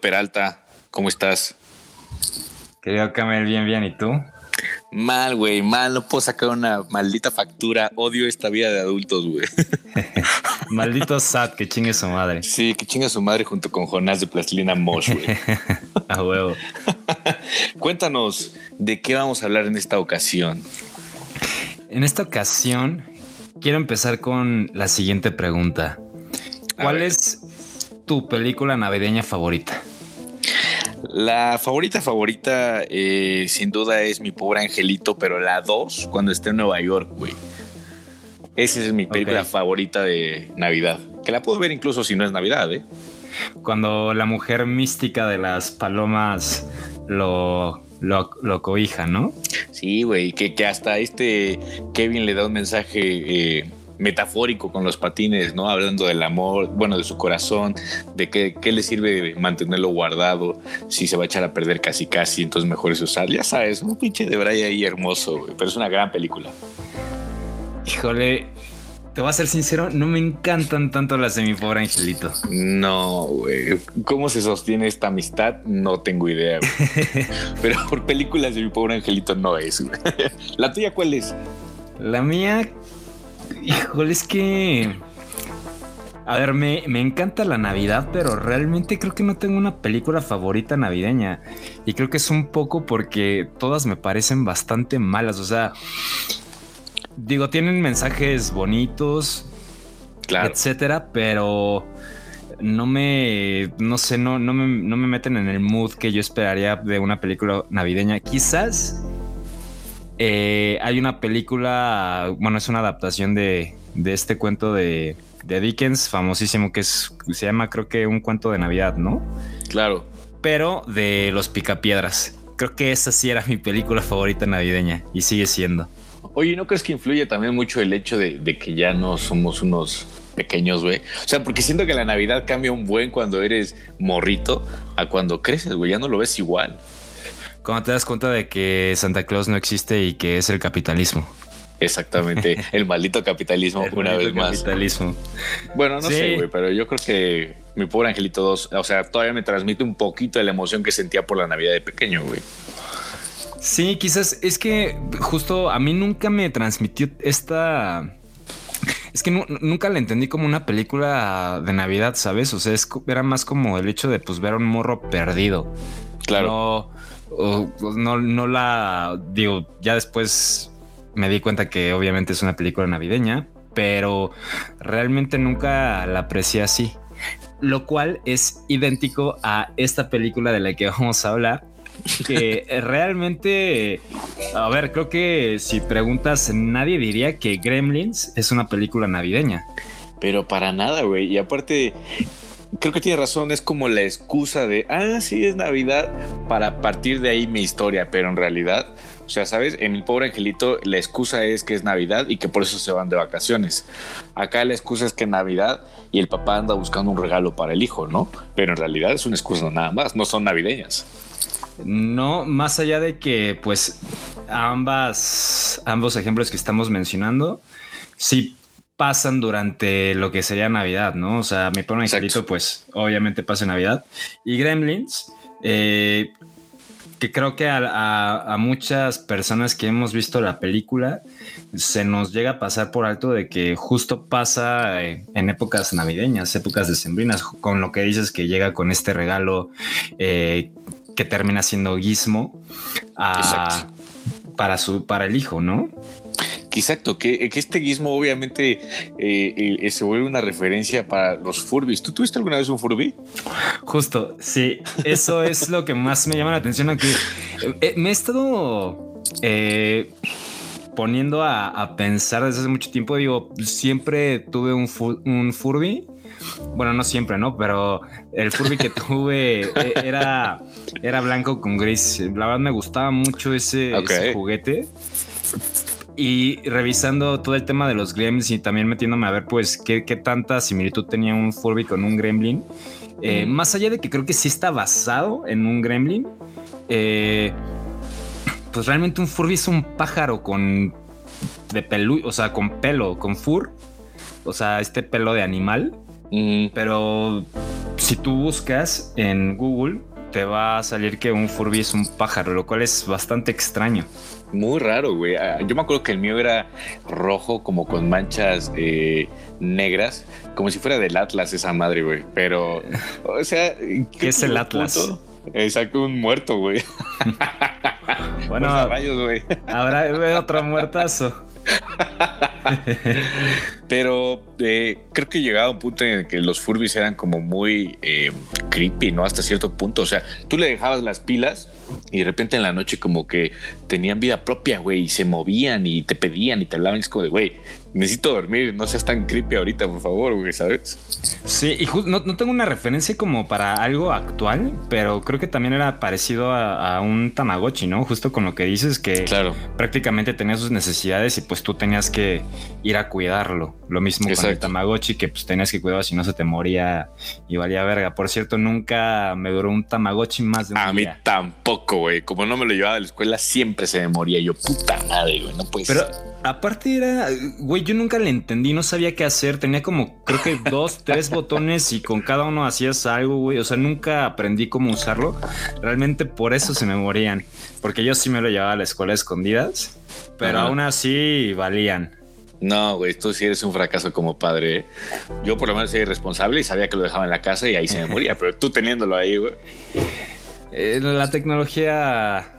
Peralta, ¿cómo estás? Querido Camel, bien, bien. ¿Y tú? Mal, güey, mal. No puedo sacar una maldita factura. Odio esta vida de adultos, güey. Maldito Sad, que chingue su madre. Sí, que chinga su madre junto con Jonás de Plastilina Mosh, güey. A huevo. Cuéntanos, ¿de qué vamos a hablar en esta ocasión? En esta ocasión, quiero empezar con la siguiente pregunta. ¿Cuál es tu película navideña favorita? La favorita favorita, eh, sin duda, es mi pobre angelito, pero la 2, cuando esté en Nueva York, güey. Esa es mi película favorita de Navidad. Que la puedo ver incluso si no es Navidad, ¿eh? Cuando la mujer mística de las palomas lo, lo, lo cobija, ¿no? Sí, güey, que, que hasta este Kevin le da un mensaje eh, metafórico con los patines, ¿no? Hablando del amor, bueno, de su corazón, de que, qué le sirve mantenerlo guardado si se va a echar a perder casi casi, entonces mejor es usar, ya sabes, un pinche de Brian ahí hermoso, güey, pero es una gran película. Híjole, te voy a ser sincero, no me encantan tanto las de mi pobre angelito. No, güey, ¿cómo se sostiene esta amistad? No tengo idea, güey. pero por películas de mi pobre angelito no es, güey. ¿La tuya cuál es? La mía, híjole, es que... A ver, me, me encanta la Navidad, pero realmente creo que no tengo una película favorita navideña. Y creo que es un poco porque todas me parecen bastante malas. O sea, digo, tienen mensajes bonitos, Claro. etcétera, pero no me, no sé, no, no, me, no me meten en el mood que yo esperaría de una película navideña. Quizás eh, hay una película, bueno, es una adaptación de, de este cuento de, de Dickens, famosísimo, que es, se llama creo que un cuento de Navidad, ¿no? Claro. Pero de los picapiedras. Creo que esa sí era mi película favorita navideña y sigue siendo. Oye, ¿no crees que influye también mucho el hecho de, de que ya no somos unos pequeños, güey? O sea, porque siento que la Navidad cambia un buen cuando eres morrito a cuando creces, güey. Ya no lo ves igual. Cuando te das cuenta de que Santa Claus no existe y que es el capitalismo. Exactamente. el maldito capitalismo, El una vez más. Capitalismo. Bueno, no Sí. sé, güey, pero yo creo que mi pobre angelito 2, o sea, todavía me transmite un poquito de la emoción que sentía por la Navidad de pequeño, güey. Sí, quizás es que justo a mí nunca me transmitió esta. Es que nu- nunca la entendí como una película de Navidad, ¿sabes? O sea, es era más como el hecho de pues ver a un morro perdido. Claro. No, o- no, no la digo, ya después me di cuenta que obviamente es una película navideña, pero realmente nunca la aprecié así. Lo cual es idéntico a esta película de la que vamos a hablar, que realmente, a ver, creo que si preguntas, nadie diría que Gremlins es una película navideña. Pero para nada, güey. Y aparte, creo que tiene razón, es como la excusa de, ah, sí, es Navidad, para partir de ahí mi historia, pero en realidad, o sea, ¿sabes? En mi pobre angelito, la excusa es que es Navidad y que por eso se van de vacaciones. Acá la excusa es que es Navidad y el papá anda buscando un regalo para el hijo, ¿no? Pero en realidad es una excusa nada más, no son navideñas. No, más allá de que, pues, ambas, ambos ejemplos que estamos mencionando, sí pasan durante lo que sería Navidad, ¿no? O sea, mi pobre angelito, pues, obviamente pasa Navidad. Y Gremlins, eh, que creo que a, a- a muchas personas que hemos visto la película se nos llega a pasar por alto de que justo pasa eh, en épocas navideñas, épocas decembrinas, con lo que dices que llega con este regalo eh, que termina siendo a- Exacto. para su para el hijo, ¿no? Exacto, que, que este guismo obviamente eh, eh, se vuelve una referencia para los Furbis. ¿Tú tuviste alguna vez un Furby? Justo, sí, eso es lo que más me llama la atención. Eh, me he estado eh, poniendo a, a pensar desde hace mucho tiempo, digo, siempre tuve un, fu- un Furby. Bueno, no siempre, ¿no? Pero el Furby que tuve eh, era, era blanco con gris. La verdad me gustaba mucho ese juguete. Y revisando todo el tema de los gremlins y también metiéndome a ver, pues, qué, qué tanta similitud tenía un Furby con un gremlin. Eh, Mm. Más allá de que creo que sí está basado en un gremlin, eh, pues realmente un Furby es un pájaro con de pelu, o sea, con pelo, con fur, o sea, este pelo de animal. Mm, Pero si tú buscas en Google, te va a salir que un Furby es un pájaro, lo cual es bastante extraño. muy raro, güey. Ah, Yo me acuerdo que el mío era rojo, como con manchas eh, negras, como si fuera del Atlas esa madre, güey. Pero, o sea, ¿Qué es el Atlas? Exacto, un muerto, güey. Bueno, rayos, güey. habrá otro muertazo. Pero eh, creo que llegaba un punto en el que los Furbies eran como muy eh, creepy, ¿no? Hasta cierto punto. O sea, tú le dejabas las pilas y de repente en la noche como que tenían vida propia, güey, y se movían y te pedían y te hablaban. Y es como de, güey, necesito dormir, no seas tan creepy ahorita, por favor, güey, ¿sabes? Sí, y no, no tengo una referencia como para algo actual, pero creo que también era parecido a, a un Tamagotchi, ¿no? Justo con lo que dices que Claro. prácticamente tenía sus necesidades y pues tú tenías que ir a cuidarlo. Lo mismo con el Exacto. Tamagotchi, que pues tenías que cuidarlo si no se te moría y valía verga. Por cierto, nunca me duró un Tamagotchi más de un A mí tampoco, güey. Como no me lo llevaba de la escuela, siempre se me moría. Yo, puta madre, güey, no puede Pero ser. aparte era, güey, yo nunca le entendí, no sabía qué hacer. Tenía como, creo que dos, tres botones y con cada uno hacías algo, güey. O sea, nunca aprendí cómo usarlo. Realmente por eso se me morían. Porque yo sí me lo llevaba a la escuela a escondidas, pero Ajá. aún así valían. No, güey, tú sí eres un fracaso como padre. ¿eh? Yo por lo menos soy irresponsable y sabía que lo dejaba en la casa y ahí se me moría, pero tú teniéndolo ahí, güey. Eh, la tecnología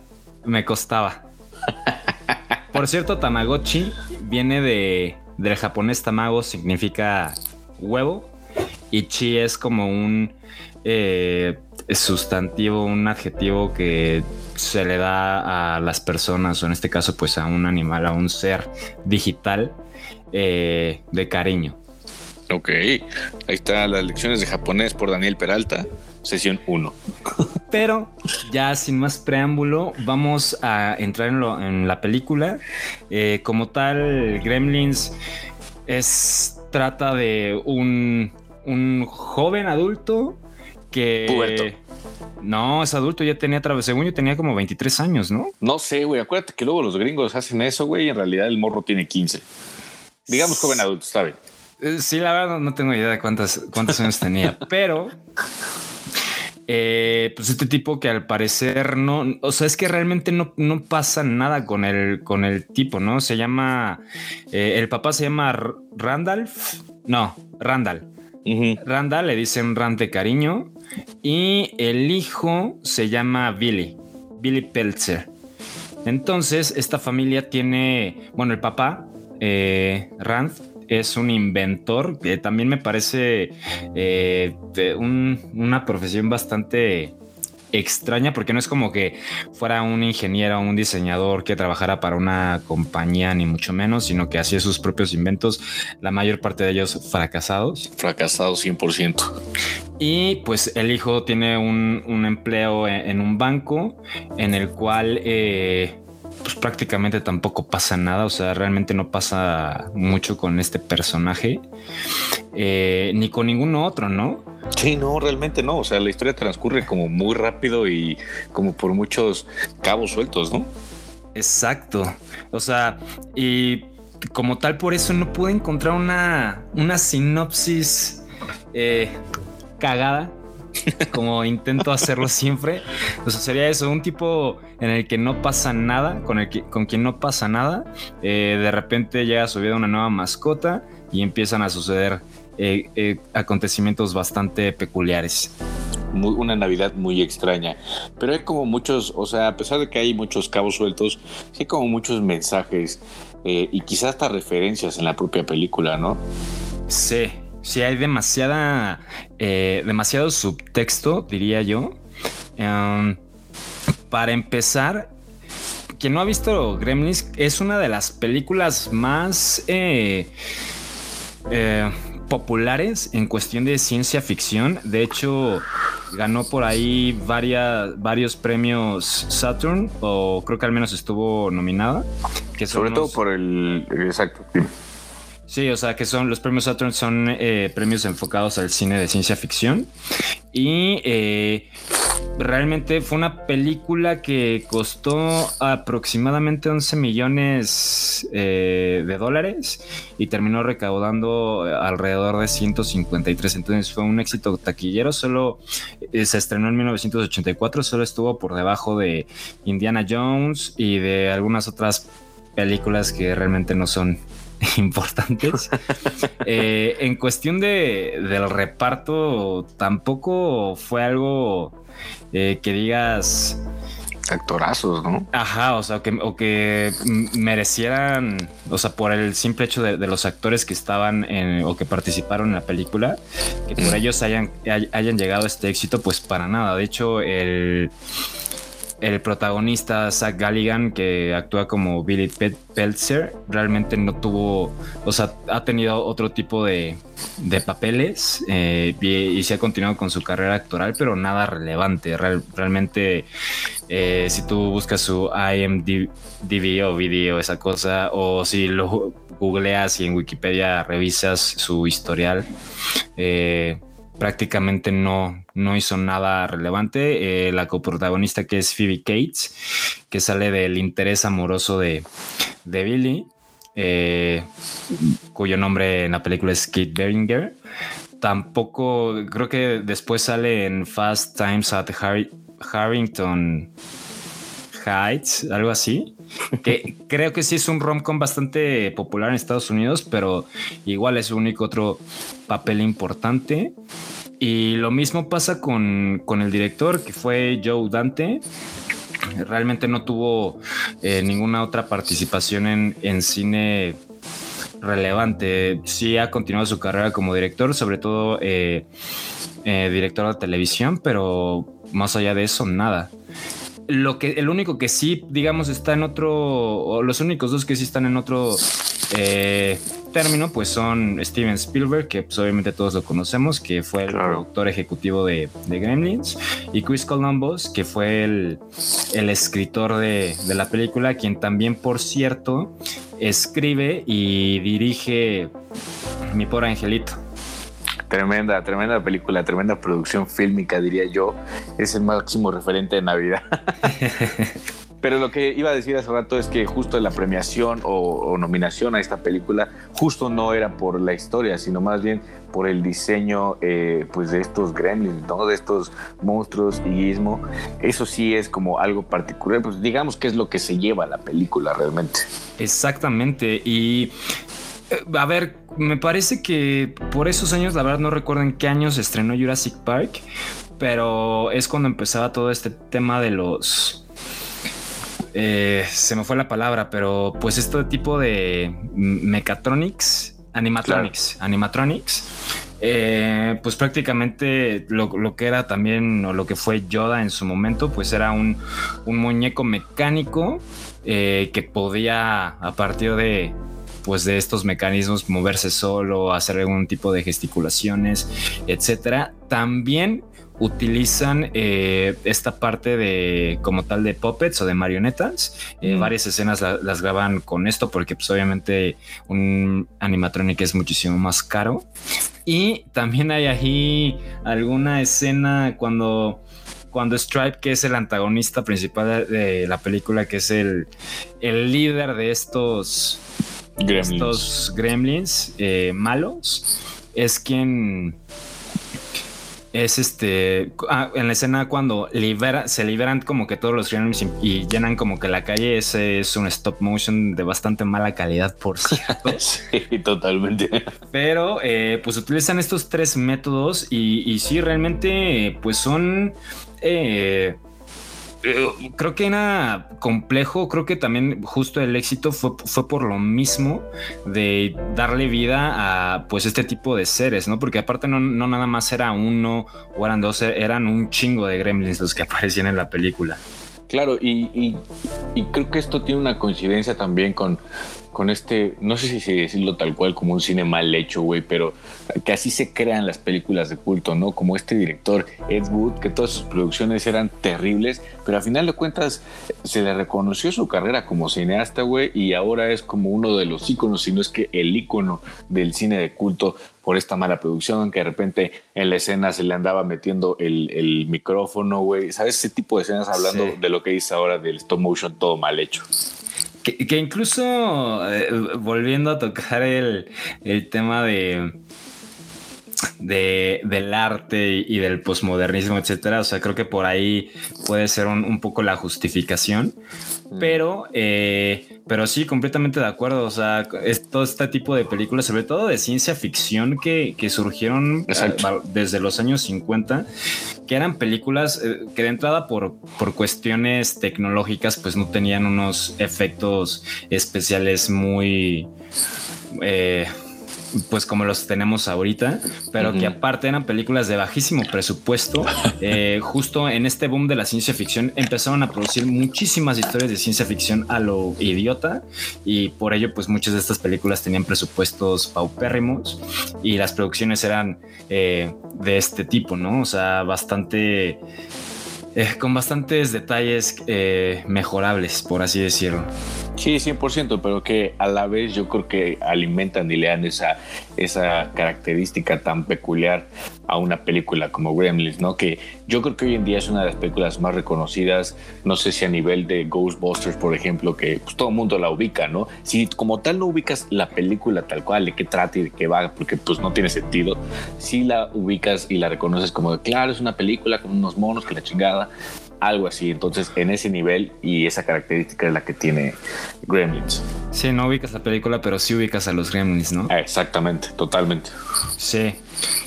me costaba. Por cierto, Tamagotchi viene de del japonés tamago, significa huevo, y chi es como un eh, sustantivo, un adjetivo que se le da a las personas, o en este caso, pues a un animal, a un ser digital eh, de cariño. Ok, ahí están las lecciones de japonés por Daniel Peralta, sesión 1. Pero ya sin más preámbulo, vamos a entrar en, lo- en la película. Eh, como tal, Gremlins es trata de un, un joven adulto que Puberto. no es adulto, ya tenía, según yo tenía como 23 años, ¿no? No sé, güey, acuérdate que luego los gringos hacen eso, güey, y en realidad el morro tiene 15. Digamos joven adulto, está bien. Eh, Sí, la verdad no, tengo idea de cuántas, cuántos años tenía, pero eh, pues este tipo que al parecer no, o sea, es que realmente no, no pasa nada con el, con el tipo, ¿no? Se llama, eh, el papá se llama R- Randolph, no, Randall. Ujú. Randall le dicen Rand de cariño y el hijo se llama Billy, Billy Peltzer. Entonces, esta familia tiene, bueno, el papá, eh, Rand, es un inventor, que también me parece eh, un- una profesión bastante extraña porque no es como que fuera un ingeniero o un diseñador que trabajara para una compañía ni mucho menos, sino que hacía sus propios inventos, la mayor parte de ellos fracasados. Fracasado 100%. Y pues el hijo tiene un, un empleo en, en un banco en el cual eh, pues prácticamente tampoco pasa nada, o sea, realmente no pasa mucho con este personaje, eh, ni con ningún otro, ¿no? Sí, no, realmente no. O sea, la historia transcurre como muy rápido y como por muchos cabos sueltos, ¿no? Exacto, o sea, y como tal por eso no pude encontrar una, una sinopsis eh, cagada. Como intento hacerlo siempre. O sea, sería eso, un tipo en el que no pasa nada, con el que, con quien no pasa nada. eh, de repente llega a su vida una nueva mascota y empiezan a suceder eh, eh, acontecimientos bastante peculiares. Muy- una Navidad muy extraña. Pero hay como muchos, o sea, a pesar de que hay muchos cabos sueltos, hay como muchos mensajes eh, y quizás hasta referencias en la propia película, ¿no? Sí, sí hay demasiada, eh, demasiado subtexto, diría yo. Em, para empezar, quien no ha visto Gremlins, es una de las películas más eh, eh, populares en cuestión de ciencia ficción. De hecho, ganó por ahí varias, varios premios Saturn, o creo que al menos estuvo nominada. Que Sobre todo por el. Exacto. Sí. O sea que son los premios Saturn son eh, premios enfocados al cine de ciencia ficción y eh, realmente fue una película que costó aproximadamente 11 millones eh, de dólares y terminó recaudando alrededor de 153. Entonces fue un éxito taquillero. Solo eh, se estrenó en 1984, solo estuvo por debajo de Indiana Jones y de algunas otras películas que realmente no son importantes. Eh, en cuestión de, del reparto, tampoco fue algo eh, que digas, Actorazos, ¿no? ajá, o sea, que, o que merecieran, o sea, por el simple hecho de, de los actores que estaban en, o que participaron en la película, que por ellos hayan, hay- hayan llegado a este éxito, pues para nada. De hecho, el, el protagonista Zach Galligan, que actúa como Billy Pe- Peltzer, realmente no tuvo, o sea, ha tenido otro tipo de, de papeles eh, y, y se ha continuado con su carrera actoral, pero nada relevante. Real- realmente, eh, si tú buscas su IMDb o video, esa cosa, o si lo googleas y en Wikipedia revisas su historial, eh, prácticamente no, no hizo nada relevante. Eh, la coprotagonista que es Phoebe Cates, que sale del interés amoroso de, de Billy, eh, cuyo nombre en la película es Kate Beringer. Tampoco, creo que después sale en Fast Times at Harry- Harrington Heights, algo así. Que creo que sí es un rom-com bastante popular en Estados Unidos, pero igual es su único otro papel importante. Y lo mismo pasa con, con el director, que fue Joe Dante. Realmente no tuvo eh, ninguna otra participación en, en cine relevante. Sí ha continuado su carrera como director, sobre todo eh, eh, director de televisión, pero más allá de eso, nada. Lo que, el único que sí, digamos, está en otro, o los únicos dos que sí están en otro eh, término, pues son Steven Spielberg, que pues, obviamente todos lo conocemos, que fue el Claro. productor ejecutivo de, de Gremlins, y Chris Columbus, que fue el, el escritor de, de la película, quien también, por cierto, escribe y dirige Mi pobre angelito. Tremenda, tremenda película, tremenda producción fílmica, diría yo. Es el máximo referente de Navidad. Pero lo que iba a decir hace rato es que justo la premiación o, nominación a esta película justo no era por la historia, sino más bien por el diseño eh, pues de estos gremlins, ¿no? de estos monstruos y gizmo. Eso sí es como algo particular, pues digamos que es lo que se lleva la película realmente. Exactamente. Y eh, a ver, me parece que por esos años, la verdad no recuerdo en qué años estrenó Jurassic Park, pero es cuando empezaba todo este tema de los... eh, se me fue la palabra, pero pues este tipo de mechatronics, animatronics, animatronics, eh, pues prácticamente lo, lo que era también o lo que fue Yoda en su momento, pues era un, un muñeco mecánico eh, que podía a partir de pues de estos mecanismos moverse solo, hacer algún tipo de gesticulaciones, etcétera. También utilizan eh, esta parte de como tal de puppets o de marionetas. Eh, Mm. Varias escenas la- las graban con esto porque pues obviamente un animatronic es muchísimo más caro. Y también hay ahí alguna escena cuando cuando Stripe, que es el antagonista principal de, de la película, que es el, el líder de estos Gremlins. estos gremlins eh, malos es quien es este ah, en la escena cuando libera se liberan como que todos los gremlins y, y llenan como que la calle ese es un stop motion de bastante mala calidad por cierto Sí, totalmente. pero eh, pues utilizan estos tres métodos y, y sí, realmente pues son... eh, eh, creo que era complejo, creo que también justo el éxito fue, fue por lo mismo de darle vida a pues este tipo de seres, ¿no? Porque aparte no, no nada más era uno o eran dos, eran un chingo de gremlins los que aparecían en la película. Claro, y y creo que esto tiene una coincidencia también con, con este, no sé si decirlo tal cual como un cine mal hecho, güey, pero que así se crean las películas de culto, ¿no? Como este director Ed Wood, que todas sus producciones eran terribles, pero a final de cuentas se le reconoció su carrera como cineasta, güey, y ahora es como uno de los íconos, si no es que el ícono del cine de culto por esta mala producción, que de repente en la escena se le andaba metiendo el, el micrófono, güey, ¿sabes? Ese tipo de escenas hablando Sí. de lo que dice ahora del stop motion todo mal hecho. Que, incluso eh, volviendo a tocar el, el tema de, de del arte y, del posmodernismo, etcétera. O sea, creo que por ahí puede ser un, un poco la justificación. Pero, eh, pero sí, completamente de acuerdo. O sea, es todo este tipo de películas, sobre todo de ciencia ficción, que, que surgieron Exacto. eh, desde los años 50, que eran películas eh, que de entrada por, por cuestiones tecnológicas, pues no tenían unos efectos especiales muy... eh, pues como los tenemos ahorita, pero que aparte eran películas de bajísimo presupuesto. Eh, justo en este boom de la ciencia ficción empezaron a producir muchísimas historias de ciencia ficción a lo idiota y por ello pues muchas de estas películas tenían presupuestos paupérrimos y las producciones eran eh, de este tipo, ¿no? O sea, bastante... eh, con bastantes detalles mejorables, por así decirlo. Sí, 100%, pero que a la vez yo creo que alimentan y le dan esa, esa característica tan peculiar a una película como Gremlins, ¿no? Que yo creo que hoy en día es una de las películas más reconocidas, no sé si a nivel de Ghostbusters, por ejemplo, que pues, todo el mundo la ubica, ¿no? Si como tal no ubicas la película tal cual, de qué trata y de qué va, porque pues no tiene sentido, si la ubicas y la reconoces como de, claro, es una película con unos monos que la chingada, algo así. Entonces, en ese nivel y esa característica es la que tiene Gremlins. Sí, no ubicas la película, pero sí ubicas a los gremlins, ¿no? Exactamente, totalmente. Sí,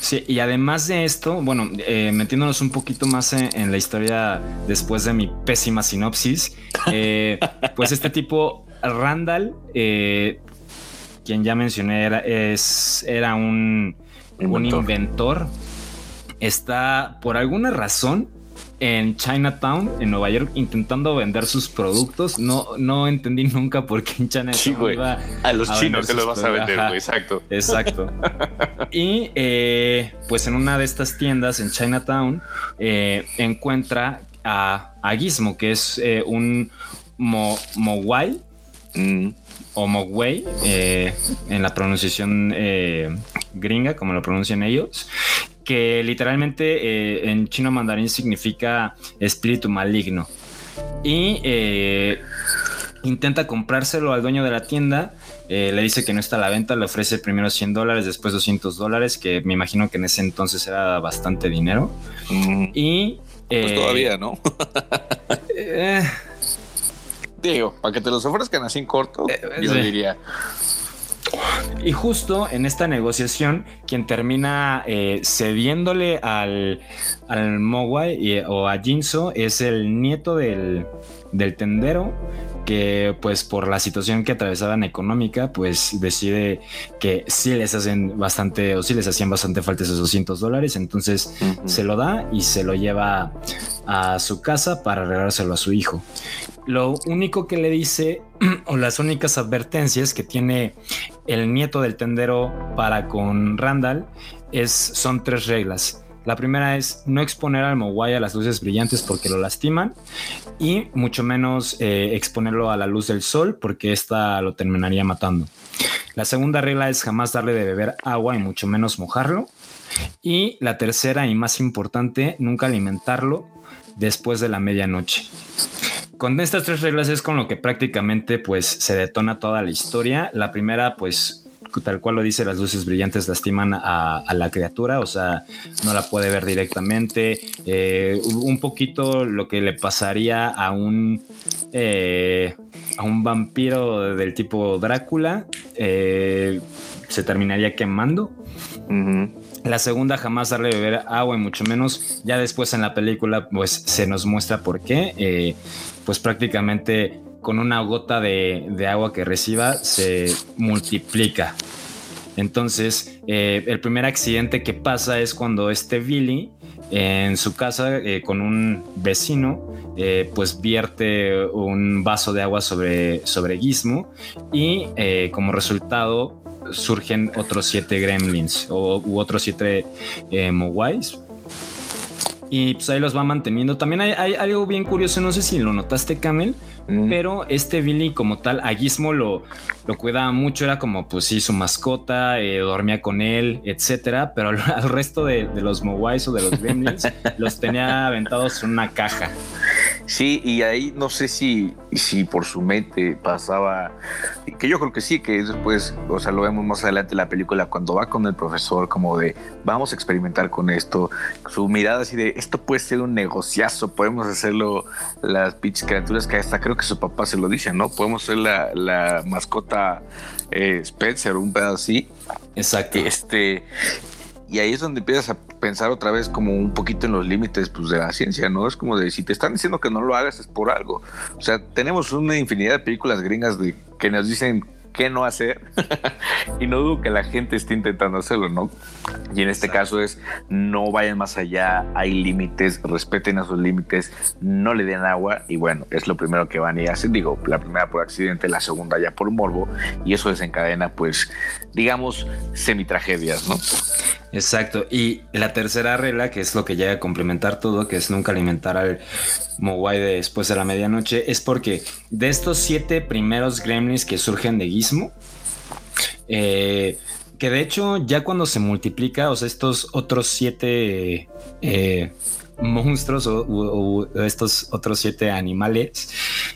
sí, y además de esto, bueno, eh, metiéndonos un poquito más en, en la historia después de mi pésima sinopsis, eh, pues este tipo, Randall, eh, quien ya mencioné, era, es, era un, un inventor, está por alguna razón en Chinatown, en Nueva York, intentando vender sus productos. No, no entendí nunca por qué en Chinatown Sí, güey. iba A los a chinos que los vas a vender, güey, exacto. Exacto. y eh, pues en una de estas tiendas en Chinatown eh, encuentra a, a Gizmo, que es eh, un mo, Mm, o Mogwai en la pronunciación gringa, como lo pronuncian ellos, que literalmente eh, en chino mandarín significa espíritu maligno. Y eh, intenta comprárselo al dueño de la tienda. eh, le dice que no está a la venta, le ofrece primero 100 dólares, después 200 dólares, que me imagino que en ese entonces era bastante dinero. mm. Y Pues eh, todavía, ¿no? Digo, para que te los ofrezcan así en corto, yo diría. Y justo en esta negociación, quien termina eh, cediéndole al, al Mogwai y- o a Jinso es el nieto del, del tendero, que pues por la situación que atravesaban económica, pues decide que sí les hacen bastante, o sí les hacían bastante falta esos 200 dólares, entonces se lo da y se lo lleva a su casa para regalárselo a su hijo. Lo único que le dice, o las únicas advertencias que tiene el nieto del tendero para con Randall es, son tres reglas. La primera es no exponer al Mogwai a las luces brillantes porque lo lastiman y mucho menos eh, exponerlo a la luz del sol porque esta lo terminaría matando. La segunda regla es jamás darle de beber agua y mucho menos mojarlo. Y la tercera y más importante, nunca alimentarlo después de la medianoche. Con estas tres reglas es con lo que prácticamente pues se detona toda la historia. La primera pues tal cual lo dice, las luces brillantes lastiman a, la criatura, o sea, no la puede ver directamente. Eh, un poquito lo que le pasaría a un eh, a un vampiro del tipo Drácula, eh, se terminaría quemando. La segunda, jamás darle a beber agua y mucho menos. Ya después en la película, pues se nos muestra por qué. Eh, pues prácticamente con una gota de, agua que reciba se multiplica. Entonces, eh, el primer accidente que pasa es cuando este Billy en su casa eh, con un vecino, pues vierte un vaso de agua sobre, sobre Gizmo y como resultado surgen otros siete gremlins o, u otros siete eh. Y pues ahí los va manteniendo. También hay, hay algo bien curioso, no sé si lo notaste, Camel, Mm. pero este Billy como tal, a Gizmo lo, lo cuidaba mucho, era como pues sí, su mascota, eh, dormía con él, etcétera, pero al, al resto de, de los Mogwais o de los Gremlins los tenía aventados en una caja. Sí, y ahí no sé si, si por su mente pasaba, que yo creo que sí, que después, o sea, lo vemos más adelante en la película, cuando va con el profesor, como de, vamos a experimentar con esto, su mirada así de, esto puede ser un negociazo, podemos hacerlo las pinches criaturas, que hasta creo que su papá se lo dice, ¿no? Podemos ser la, la mascota eh, Spencer, un pedazo así. Exacto. Este, y ahí es donde empiezas a pensar otra vez como un poquito en los límites pues, de la ciencia, ¿no? Es como de si te están diciendo que no lo hagas es por algo. O sea, tenemos una infinidad de películas gringas de, que nos dicen qué no hacer y no dudo que la gente esté intentando hacerlo, ¿no? Y en este caso es no vayan más allá, hay límites, respeten a sus límites, no le den agua y bueno, es lo primero que van y hacen, digo, la primera por accidente, la segunda ya por morbo y eso desencadena pues digamos semi-tragedias, ¿no? Exacto. Y la tercera regla, que es lo que llega a complementar todo, que es nunca alimentar al Mogwai después de la medianoche, es porque de estos siete primeros gremlins que surgen de Gizmo, eh, que de hecho ya cuando se multiplica, o sea, estos otros siete eh, monstruos o, estos otros siete animales,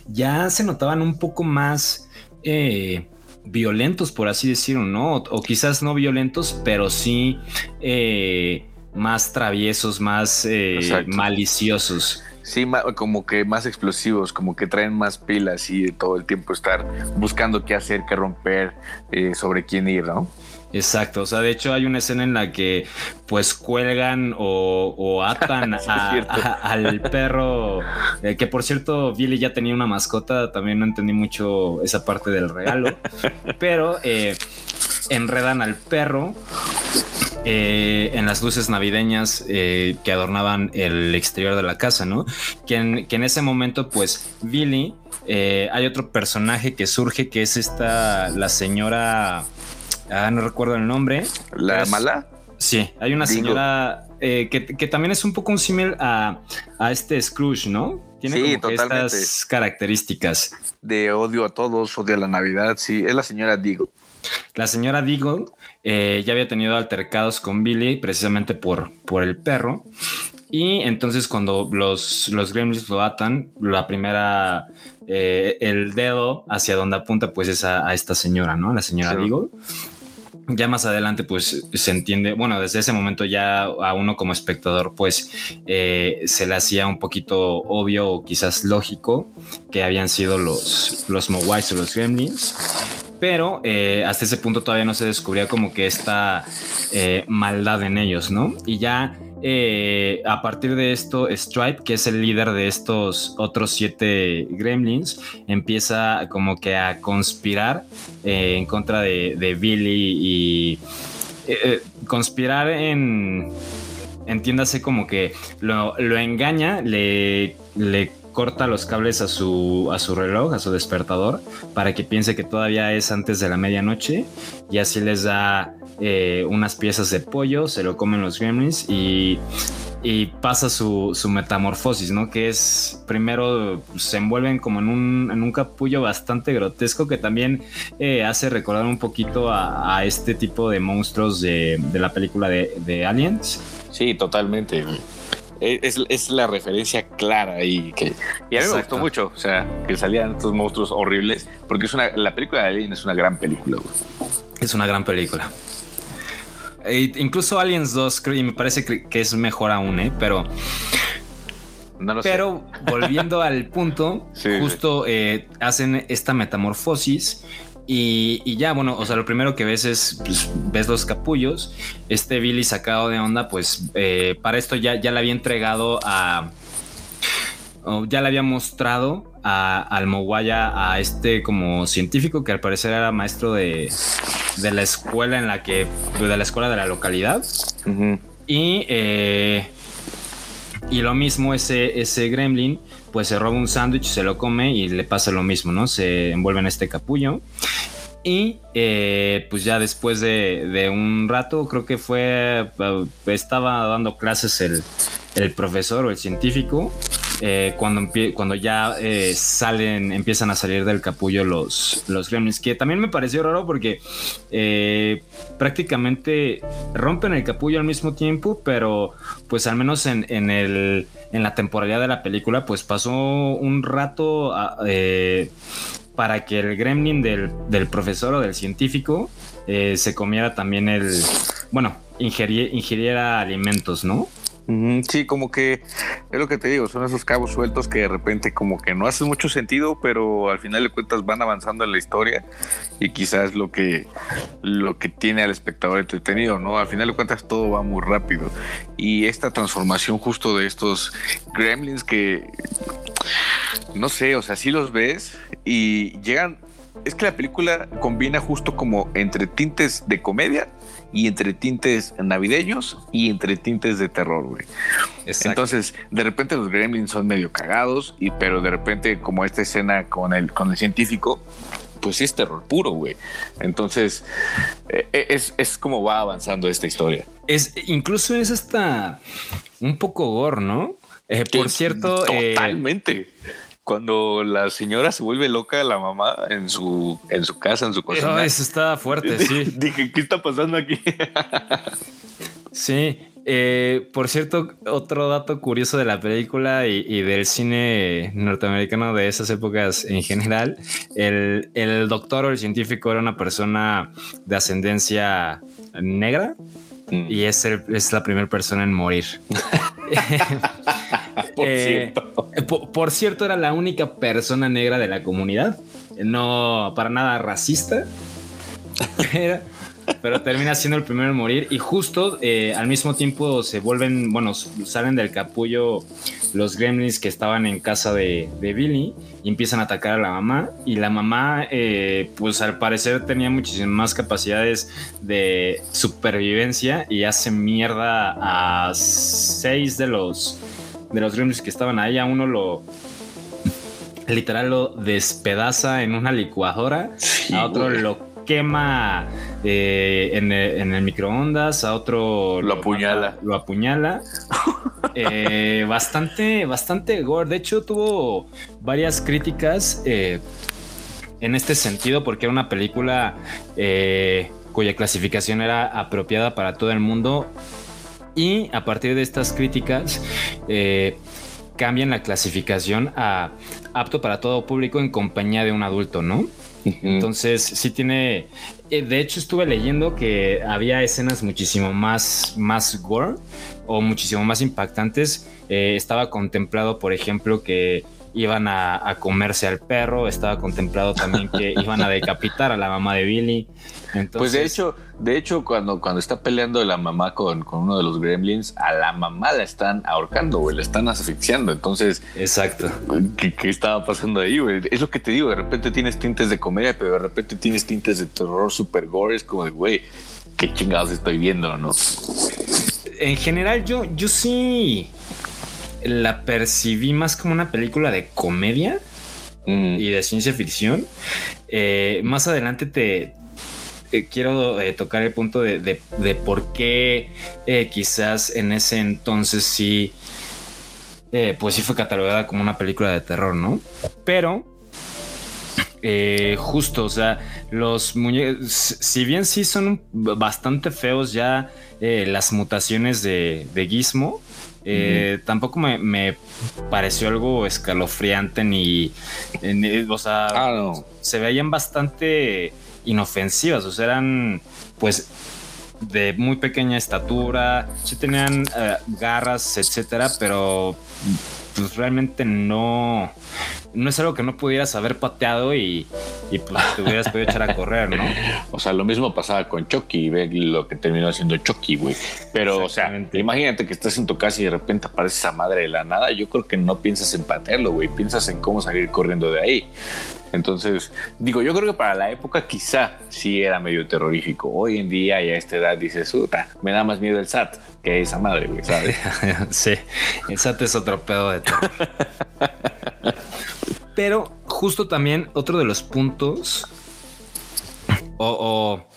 ya se notaban un poco más... eh, violentos, por así decirlo, ¿no? O, o quizás no violentos, pero sí eh, más traviesos, más eh, maliciosos. Sí, como que más explosivos, como que traen más pilas y todo el tiempo estar buscando qué hacer, qué romper, eh, sobre quién ir, ¿no? Exacto, o sea, de hecho hay una escena en la que pues cuelgan o, o atan a- a- al perro, eh, que por cierto Billy ya tenía una mascota, también no entendí mucho esa parte del regalo, pero eh, enredan al perro eh, en las luces navideñas eh, que adornaban el exterior de la casa, ¿no? Que en, que en ese momento pues Billy, eh, hay otro personaje que surge que es esta, la señora... Ah, no recuerdo el nombre. La Es- mala, Sí, hay una Digo. señora eh, que, que también es un poco un símil a, a este Scrooge, ¿no? Tiene Sí, como totalmente. estas características. de odio a todos, odio a la Navidad, sí, es la señora Digo. La señora Deagle eh, ya había tenido altercados con Billy precisamente por, por el perro. Y entonces cuando los, los gremlins lo atan, la primera, eh, el dedo hacia donde apunta pues es a, a esta señora, ¿no? La señora Sí. Deagle. Ya más adelante pues se entiende, bueno, desde ese momento ya a uno como espectador pues eh, se le hacía un poquito obvio o quizás lógico que habían sido los, los o los Gremlins pero eh, hasta ese punto todavía no se descubría como que esta eh, maldad en ellos, ¿no? Y ya eh, a partir de esto, Stripe, que es el líder de estos otros siete gremlins, empieza como que a conspirar en contra de, de Billy y conspirar en... Entiéndase como que lo, lo engaña, le, le corta los cables a su, a su reloj, a su despertador, para que piense que todavía es antes de la medianoche y así les da eh, unas piezas de pollo, se lo comen los gremlins y, y pasa su, su metamorfosis, ¿no? Que es primero se envuelven como en un, en un capullo bastante grotesco que también eh, hace recordar un poquito a, a este tipo de monstruos de, de la película de, de Aliens. Sí, totalmente. Güey. Es, es la referencia clara y que y a mí me Exacto. gustó mucho, o sea, que salían estos monstruos horribles, porque es una la película de Alien es una gran película. güey. Es una gran película. E incluso Aliens 2, creo, y me parece que que es mejor aún, ¿eh? Pero, No lo sé. pero volviendo al punto, Sí, justo eh, hacen esta metamorfosis y, y ya, bueno, o sea, lo primero que ves es, pues, ves los capullos, este Billy sacado de onda, pues eh, para esto ya, ya le había entregado a... ya le había mostrado a, al Moguaya a este como científico que al parecer era maestro de, de la escuela en la que, de la escuela de la localidad. Y eh, Y lo mismo, ese, ese gremlin, pues se roba un sándwich, se lo come y le pasa lo mismo, ¿no? Se envuelve en este capullo. Y eh, pues ya después de, un rato, creo que fue, eh, estaba dando clases el profesor o el científico, eh, cuando, cuando ya eh, salen, empiezan a salir del capullo los, los gremlins, que también me pareció raro porque eh, prácticamente rompen el capullo al mismo tiempo, pero pues al menos en, en el, en la temporalidad de la película, pues pasó un rato a- eh, para que el gremlin del, del profesor o del científico eh, se comiera también el, bueno, ingerie- ingiriera alimentos, ¿no? Sí, como que es lo que te digo, son esos cabos sueltos que de repente como que no hacen mucho sentido, pero al final de cuentas van avanzando en la historia y quizás lo que lo que tiene al espectador entretenido, ¿no? Al final de cuentas todo va muy rápido y esta transformación justo de estos gremlins que no sé, o sea, sí los ves y llegan es que la película combina justo como entre tintes de comedia y entre tintes navideños y entre tintes de terror, güey. Entonces, de repente los gremlins son medio cagados, y, pero de repente, como esta escena con el, con el científico, pues sí es terror puro, güey. Entonces, eh, es, es como va avanzando esta historia. Es, incluso es hasta un poco gore, ¿no? Eh, por cierto, eh, totalmente. Cuando la señora se vuelve loca, la mamá en su, en su casa, en su cocina. eso está fuerte, sí. Dije, ¿qué está pasando aquí? Sí. eh, por cierto, otro dato curioso de la película y, y del cine norteamericano de esas épocas en general, el, el doctor o el científico era una persona de ascendencia negra y es, el- es la primera persona en morir. Por Eh, cierto. Eh, Por, por cierto, era la única persona negra de la comunidad. No para nada racista. Era- pero termina siendo el primero en morir. Y justo eh, al mismo tiempo se vuelven, bueno, salen del capullo los gremlins que estaban en casa de, de Billy y empiezan a atacar a la mamá. Y la mamá, eh, pues al parecer tenía muchísimas más capacidades de supervivencia y hace mierda a seis de los de los gremlins que estaban ahí. A uno lo literal lo despedaza en una licuadora, Sí, a otro güey. lo quema eh, en, el, en el microondas, a otro Lo apuñala. Lo apuñala. Eh, bastante, bastante gore. De hecho, tuvo varias críticas eh, en este sentido, porque era una película cuya clasificación era apropiada para todo el mundo. Y a partir de estas críticas, cambian la clasificación a apto para todo público en compañía de un adulto, ¿no? Entonces, sí tiene. eh, De hecho, estuve leyendo que había escenas muchísimo más, más gore o muchísimo más impactantes. Eh, estaba contemplado, por ejemplo, que iban a, a comerse al perro. Estaba contemplado también que iban a decapitar a la mamá de Billy. Entonces, Pues de hecho, de hecho, cuando, cuando está peleando la mamá con, con uno de los gremlins, a la mamá la están ahorcando, güey, la están asfixiando. Entonces, Exacto. ¿qué, qué estaba pasando ahí, güey? Es lo que te digo, de repente tienes tintes de comedia, pero de repente tienes tintes de terror super gore. Es como de, güey, qué chingados estoy viendo, ¿no? En general, yo, yo sí la percibí más como una película de comedia. Mm. y de ciencia ficción. Eh, más adelante te eh, quiero eh, tocar el punto de, de- de por qué eh, quizás en ese entonces sí, pues sí fue catalogada como una película de terror, ¿no? Pero justo, o sea, los muñecos, si bien sí son bastante feos ya las mutaciones de, de Gizmo, eh, tampoco me, me pareció algo escalofriante ni, ni- o sea, Ah, no. se veían bastante inofensivas, o sea, eran pues de muy pequeña estatura, sí tenían eh, garras, etcétera, pero pues realmente no, no es algo que no pudieras haber pateado y, y, pues te hubieras podido echar a correr, ¿no? O sea, lo mismo pasaba con Chucky, ve lo que terminó haciendo Chucky, güey. Pero, o sea, imagínate que estás en tu casa y de repente aparece esa madre de la nada. Yo creo que no piensas en patearlo, güey. Piensas en cómo salir corriendo de ahí. Entonces, digo, yo creo que para la época quizá sí era medio terrorífico. Hoy en día y a esta edad dices, puta, me da más miedo el SAT que esa madre, güey, ¿sabes? sí, el SAT es otro pedo de terror. Pero justo también otro de los puntos o, o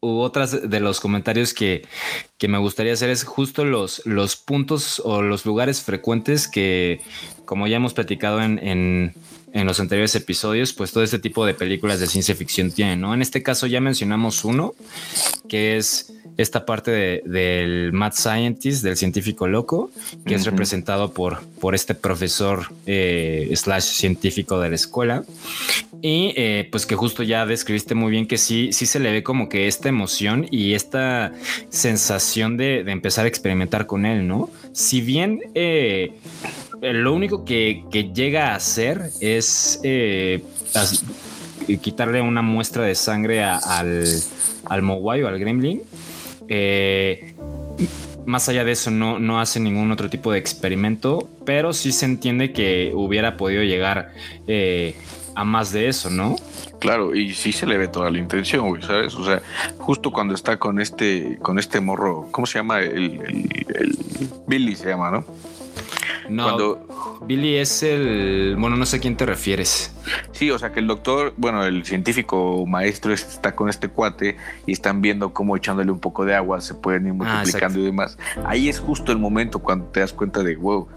u otras de los comentarios que, que, me gustaría hacer es justo los, los puntos o los lugares frecuentes que, como ya hemos platicado en, en, en, los anteriores episodios, pues todo este tipo de películas de ciencia ficción tienen, ¿no? En este caso ya mencionamos uno, que es esta parte de, del mad scientist, del científico loco, que uh -huh. es representado por, por este profesor eh, slash científico de la escuela. Y eh, pues que justo ya describiste muy bien que sí, sí se le ve como que esta emoción y esta sensación de, de empezar a experimentar con él, ¿no? Si bien eh, lo único que, llega a hacer es eh, quitarle una muestra de sangre al, al o al Gremlin, eh, más allá de eso, no, no hace ningún otro tipo de experimento, pero sí se entiende que hubiera podido llegar eh, a más de eso, ¿no? Claro, y sí se le ve toda la intención, güey, ¿sabes? O sea, justo cuando está con este, con este morro, ¿cómo se llama? El Billy se llama, ¿no? No, Cuando... Billy es el. Bueno, no sé a quién te refieres. Sí, o sea que el doctor, bueno, el científico maestro está con este cuate y están viendo cómo echándole un poco de agua se pueden ir multiplicando ah, y demás. Ahí es justo el momento cuando te das cuenta de, wow,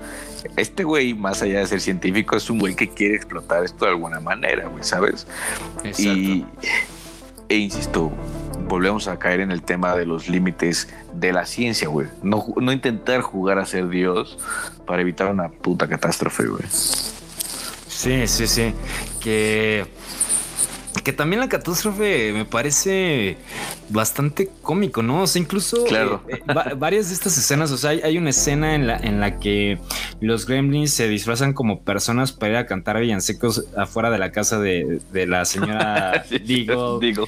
este güey, más allá de ser científico, es un güey que quiere explotar esto de alguna manera, güey, ¿sabes? Exacto. Y, e insisto, volvemos a caer en el tema de los límites de la ciencia, güey. No, no, intentar jugar a ser Dios para evitar una puta catástrofe, güey. Sí, sí, sí. Que que también la catástrofe me parece bastante cómico, ¿no? O sea, incluso claro. eh, va, varias de estas escenas, o sea, hay, hay, una escena en la, en la que los gremlins se disfrazan como personas para ir a cantar villancicos afuera de la casa de, de la señora sí, Deagle. Deagle.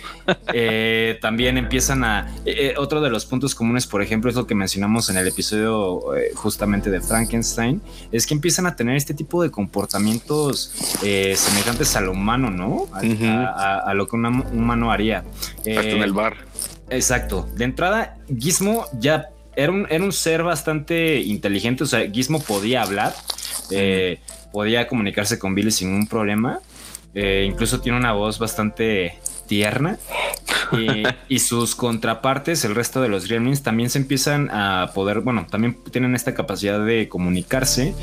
Eh, también empiezan a... Eh, otro de los puntos comunes, por ejemplo, es lo que mencionamos en el episodio eh, justamente de Frankenstein, es que empiezan a tener este tipo de comportamientos semejantes al humano, ¿no? A, uh -huh. a, a, a, lo que un humano haría. Hasta en el bar. Exacto. De entrada, Gizmo ya era un, era un ser bastante inteligente. O sea, Gizmo podía hablar, eh, podía comunicarse con Billy sin ningún problema. Eh, incluso tiene una voz bastante tierna. Y, y, sus contrapartes, el resto de los gremlins, también se empiezan a poder, bueno, también tienen esta capacidad de comunicarse,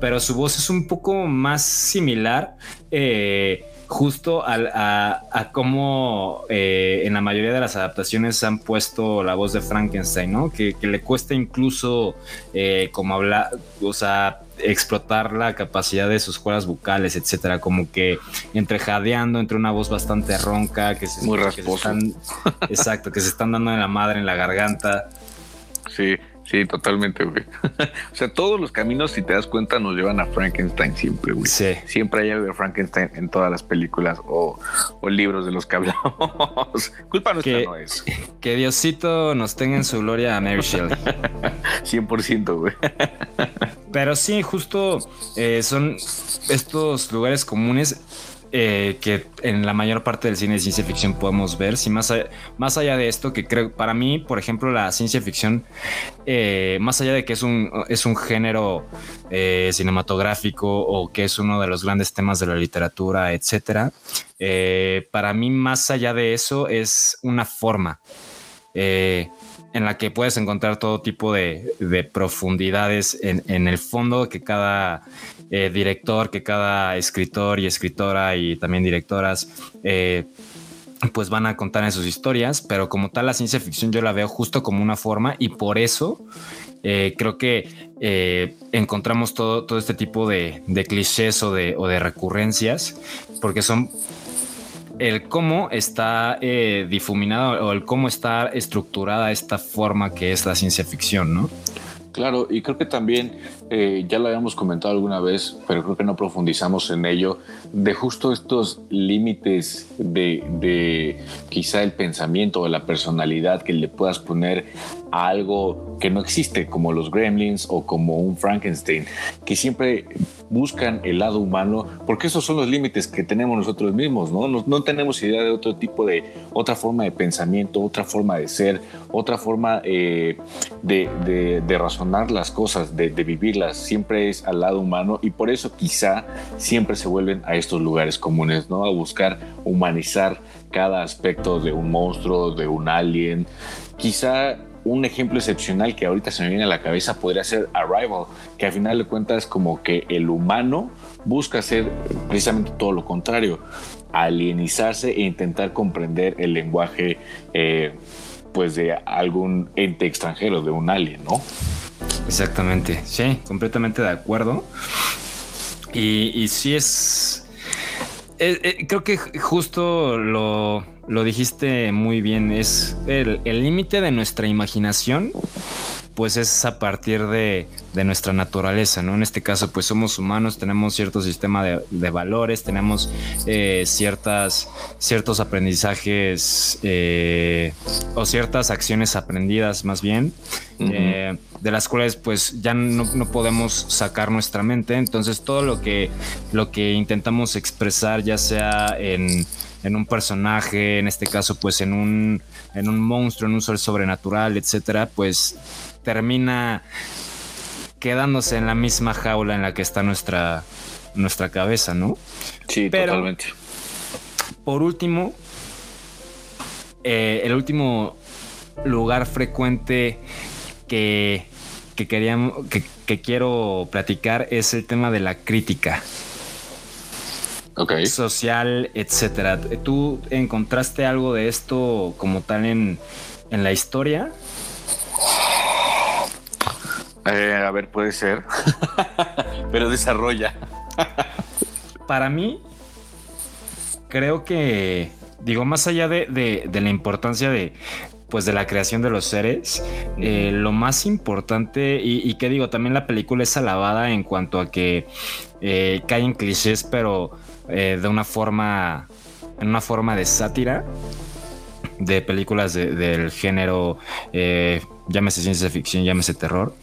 pero su voz es un poco más similar. Eh, justo a, a, a cómo eh, en la mayoría de las adaptaciones han puesto la voz de Frankenstein, ¿no? Que, que le cuesta incluso eh, como hablar, o sea, explotar la capacidad de sus cuerdas bucales, etcétera, como que entre jadeando, entre una voz bastante ronca, que se, muy que rasposo. se están, exacto, que se están dando en la madre en la garganta. Sí, Sí, totalmente, güey. o sea, todos los caminos, si te das cuenta, nos llevan a Frankenstein siempre, güey. Sí. Siempre hay algo de Frankenstein en todas las películas o, o libros de los que hablamos. Culpa nuestra que, no es. Que Diosito nos tenga en su gloria a Mary Shelley. 100%, güey. Pero sí, justo eh, son estos lugares comunes eh, que en la mayor parte del cine de ciencia ficción podemos ver. Si más, allá, más allá de esto, que creo, para mí, por ejemplo, la ciencia ficción, eh, más allá de que es un, es un género eh, cinematográfico o que es uno de los grandes temas de la literatura, etcétera, para mí, más allá de eso, es una forma. En la que puedes encontrar todo tipo de, de profundidades en, el fondo que cada eh, director, que cada escritor y escritora y también directoras eh, pues van a contar en sus historias, pero como tal la ciencia ficción yo la veo justo como una forma y por eso eh, creo que encontramos todo, todo este tipo de, clichés o de, recurrencias porque son el cómo está eh, difuminado o el cómo está estructurada esta forma que es la ciencia ficción, ¿no? Claro, y creo que también eh, ya lo habíamos comentado alguna vez, pero creo que no profundizamos en ello, de justo estos límites de, de quizá el pensamiento o la personalidad que le puedas poner a algo que no existe, como los gremlins o como un Frankenstein, que siempre buscan el lado humano, porque esos son los límites que tenemos nosotros mismos, ¿no? No, no tenemos idea de otro tipo de, otra forma de pensamiento, otra forma de ser, otra forma eh, de, de- de razonar las cosas, de, de siempre es al lado humano y por eso quizá siempre se vuelven a estos lugares comunes, ¿no? A buscar humanizar cada aspecto de un monstruo, de un alien, quizá un ejemplo excepcional que ahorita se me viene a la cabeza podría ser Arrival, que al final de cuentas como que el humano busca hacer precisamente todo lo contrario, alienizarse e intentar comprender el lenguaje eh, pues de algún ente extranjero, de un alien, ¿no? Exactamente, sí, completamente de acuerdo. Y, y sí es, eh, eh, creo que justo lo, lo dijiste muy bien, es el límite de nuestra imaginación, pues es a partir de, de nuestra naturaleza, ¿no? En este caso, pues somos humanos, tenemos cierto sistema de, de valores, tenemos eh, ciertas, ciertos aprendizajes o ciertas acciones aprendidas más bien, de las cuales pues ya no, no podemos sacar nuestra mente. Entonces todo lo que, lo que intentamos expresar, ya sea en, en un personaje, en este caso pues en un, en un monstruo, en un ser sobrenatural, etcétera, pues termina quedándose en la misma jaula en la que está nuestra, nuestra cabeza, ¿no? Sí, Pero- totalmente. Por último, eh, el último lugar frecuente que, que, queríamos, que, que quiero platicar es el tema de la crítica social, etcétera. ¿Tú encontraste algo de esto como tal en, en la historia? Eh, a ver, puede ser. Pero desarrolla. Para mí, creo que, digo, más allá de, de- de la importancia de, pues, de la creación de los seres, eh, lo más importante, y, y que digo, también la película es alabada en cuanto a que eh, cae en clichés, pero eh, de una forma, en una forma de sátira de películas de- del género, eh, llámese ciencia ficción, llámese terror.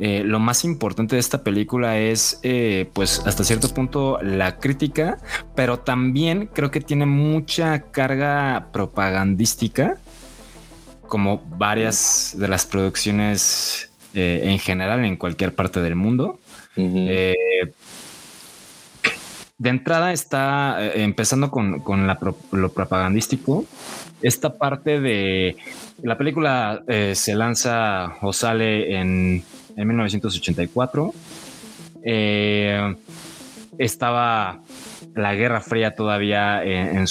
Eh, lo más importante de esta película es, eh, pues, hasta cierto punto la crítica, pero también creo que tiene mucha carga propagandística, como varias de las producciones eh, en general en cualquier parte del mundo. Eh, de entrada está eh, empezando con, con la pro- lo propagandístico. Esta parte de la película se lanza o sale en, en 1984. Eh, estaba la Guerra Fría todavía en,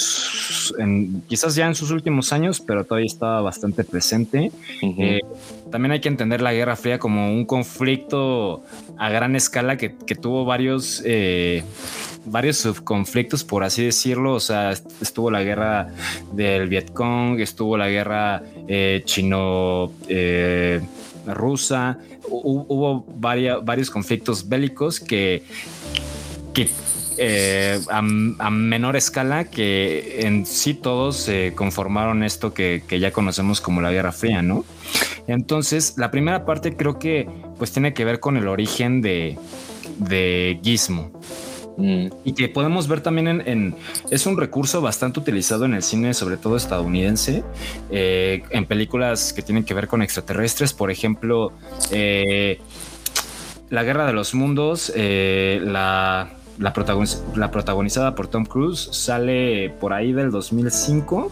en quizás ya en sus últimos años, pero todavía estaba bastante presente. Eh, también hay que entender la Guerra Fría como un conflicto a gran escala que, que tuvo varios, eh, varios subconflictos, por así decirlo. O sea, est- estuvo la guerra del Vietcong, estuvo la guerra eh, chino. eh, rusa, Hu- hubo varia- varios conflictos bélicos que, que eh, a, a menor escala que en sí todos eh, conformaron esto que, que ya conocemos como la Guerra Fría, ¿no? Entonces, la primera parte creo que pues tiene que ver con el origen de, de Gizmo. Mm, y que podemos ver también en, en- es un recurso bastante utilizado en el cine, sobre todo estadounidense, eh, en películas que tienen que ver con extraterrestres, por ejemplo, La Guerra de los Mundos, la, la, protagoniz- la protagonizada por Tom Cruise, sale por ahí del 2005,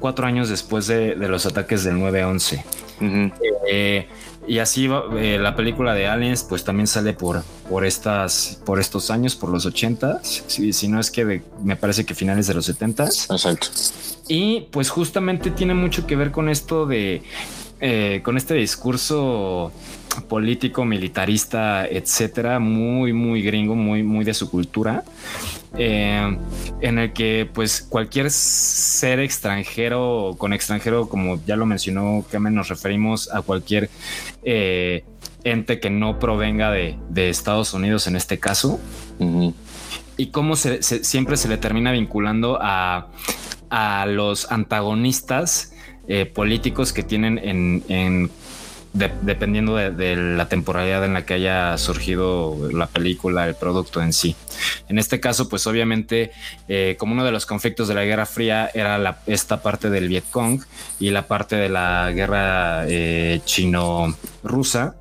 cuatro años después de, de los ataques del 9-11. ujú. Eh, y así eh, la película de Aliens pues también sale por, por, estas, por estos años, por los 80, si, si no es que de- me parece que finales de los 70. Exacto. Y pues justamente tiene mucho que ver con esto de, eh, con este discurso político, militarista, etcétera, muy, muy gringo, muy, muy de su cultura, eh, en el que pues cualquier ser extranjero, con extranjero, como ya lo mencionó Kemen, nos referimos a cualquier eh, ente que no provenga de, de Estados Unidos en este caso, y cómo se, se- siempre se le termina vinculando a, a los antagonistas eh, políticos que tienen en, en de- dependiendo de, de la temporalidad en la que haya surgido la película, el producto en sí. En este caso, pues obviamente, eh, como uno de los conflictos de la Guerra Fría era la- esta parte del Vietcong y la parte de la guerra eh, chino-rusa,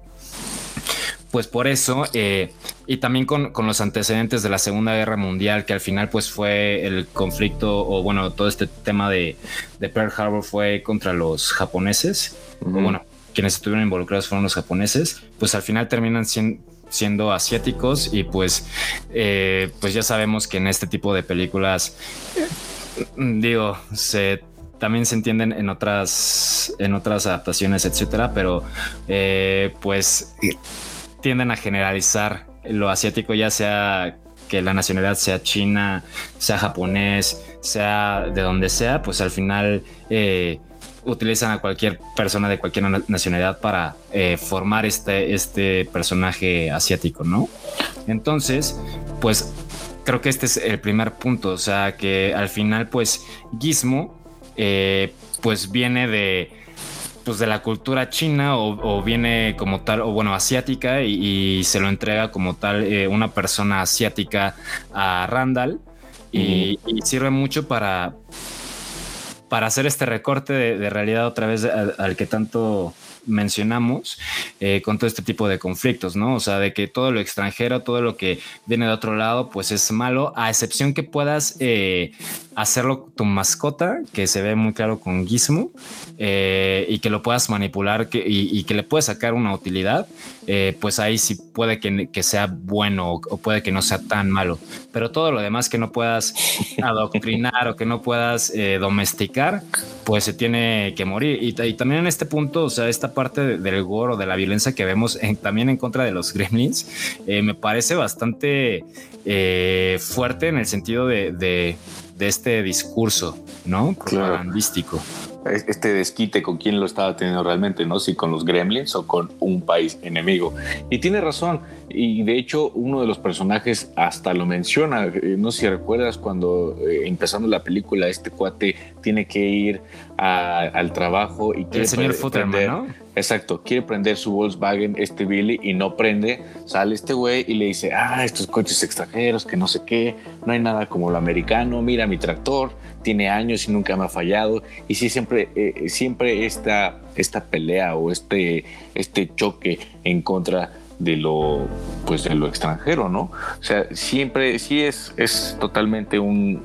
pues por eso, eh, y también con, con los antecedentes de la Segunda Guerra Mundial, que al final pues fue el conflicto, o bueno, todo este tema de, de Pearl Harbor fue contra los japoneses, o bueno, quienes estuvieron involucrados fueron los japoneses, pues al final terminan sien- siendo asiáticos y pues, eh, pues ya sabemos que en este tipo de películas, eh, digo, se también se entienden en otras en otras adaptaciones, etcétera, pero eh, pues tienden a generalizar lo asiático, ya sea que la nacionalidad sea china, sea japonés, sea de donde sea, pues al final eh, utilizan a cualquier persona de cualquier na- nacionalidad para eh, formar este, este personaje asiático, ¿no? Entonces, pues creo que este es el primer punto, o sea que al final pues Gizmo eh, pues viene de pues de la cultura china o, o viene como tal o bueno asiática y, y se lo entrega como tal eh, una persona asiática a Randall y, y sirve mucho para para hacer este recorte de, de realidad otra vez al, al que tanto mencionamos eh, con todo este tipo de conflictos, ¿no? O sea, de que todo lo extranjero, todo lo que viene de otro lado, pues es malo, a excepción que puedas eh, hacerlo tu mascota, que se ve muy claro con Gizmo, eh, y que lo puedas manipular y, que le puedes sacar una utilidad, eh, pues ahí sí puede que, que sea bueno o, puede que no sea tan malo. Pero todo lo demás que no puedas adoctrinar o que no puedas eh, domesticar, pues se tiene que morir. Y, también en este punto, o sea, esta parte de- del gore o de la violencia que vemos también en contra de los gremlins, me parece bastante fuerte en el sentido de- de este discurso, ¿no? Claro. Propagandístico. Este desquite con quién lo estaba teniendo realmente, ¿no? Si con los gremlins o con un país enemigo. Y tiene razón. Y de hecho, uno de los personajes hasta lo menciona. Eh, No sé si recuerdas cuando eh, empezando la película, este cuate tiene que ir a- al trabajo y quiere El señor prender- ¿no? Exacto, quiere prender su Volkswagen, este Billy, y no prende. Sale este güey y le dice, ah, estos coches extranjeros, que no sé qué, no hay nada como lo americano, mira mi tractor, tiene años y nunca me ha fallado. Y sí, siempre, eh, siempre esta, esta pelea o este, este choque en contra de lo, pues de lo extranjero, ¿no? O sea, siempre, sí es, es totalmente un,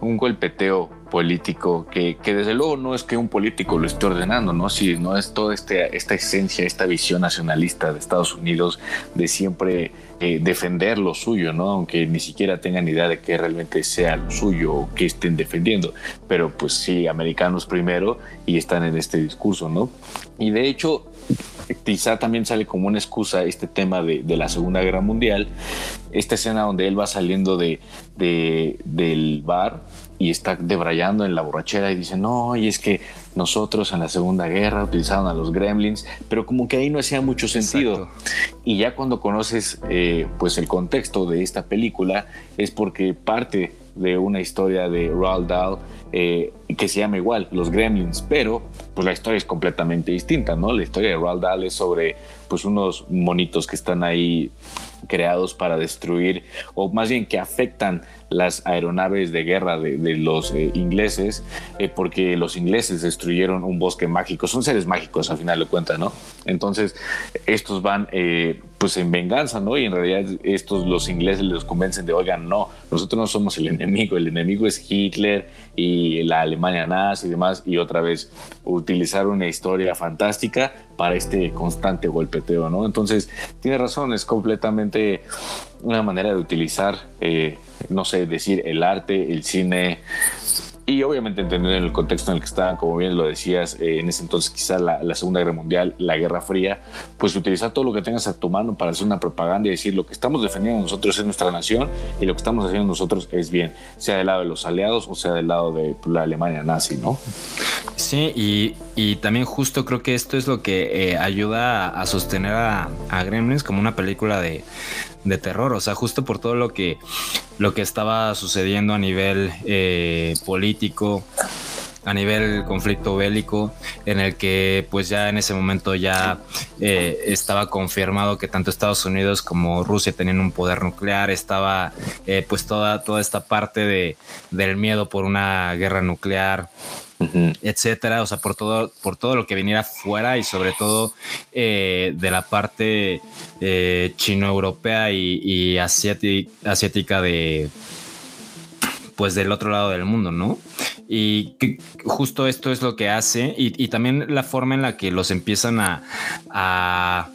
un golpeteo político que, que desde luego no es que un político lo esté ordenando, ¿no? Si no es toda este, esta esencia, esta visión nacionalista de Estados Unidos de siempre eh, defender lo suyo, ¿no? Aunque ni siquiera tengan idea de que realmente sea lo suyo o que estén defendiendo. Pero pues sí, americanos primero y están en este discurso, ¿no? Y de hecho, quizá también sale como una excusa este tema de, de la Segunda Guerra Mundial, esta escena donde él va saliendo de, de- del bar y está debrayando en la borrachera y dice, no, y es que nosotros en la Segunda Guerra utilizaron a los gremlins, pero como que ahí no hacía mucho sentido. Exacto. Y ya cuando conoces eh, pues el contexto de esta película es porque parte de una historia de Roald Dahl eh, que se llama igual, Los Gremlins, pero pues la historia es completamente distinta, ¿no? La historia de Roald Dahl es sobre pues unos monitos que están ahí creados para destruir o más bien que afectan las aeronaves de guerra de, los eh, ingleses eh, porque los ingleses destruyeron un bosque mágico. Son seres mágicos al final de cuentas no entonces estos van eh, pues en venganza no y en realidad estos los ingleses les convencen de oigan no nosotros no somos el enemigo el enemigo es Hitler y la Alemania nazi y demás y otra vez utilizar una historia fantástica para este constante golpeteo no entonces tiene razón es completamente una manera de utilizar, eh, no sé, decir el arte, el cine y obviamente entender el contexto en el que estaban, como bien lo decías, eh, en ese entonces quizá la, Segunda Guerra Mundial, la Guerra Fría, pues utilizar todo lo que tengas a tu mano para hacer una propaganda y decir lo que estamos defendiendo nosotros es nuestra nación y lo que estamos haciendo nosotros es bien, sea del lado de los aliados o sea del lado de pues, la Alemania nazi, ¿no? Sí, y, y también justo creo que esto es lo que eh, ayuda a, a sostener a, a Gremlins como una película de, de terror. O sea, justo por todo lo que, lo que estaba sucediendo a nivel eh, político, a nivel conflicto bélico en el que pues ya en ese momento ya eh, estaba confirmado que tanto Estados Unidos como Rusia tenían un poder nuclear, estaba eh, pues toda, toda esta parte de, del miedo por una guerra nuclear, Ujú. etcétera, o sea, por todo, por todo lo que viniera fuera y sobre todo eh, de la parte eh, chino-europea y, y asiati- asiática de pues del otro lado del mundo, ¿no? Y justo esto es lo que hace y, y también la forma en la que los empiezan a, a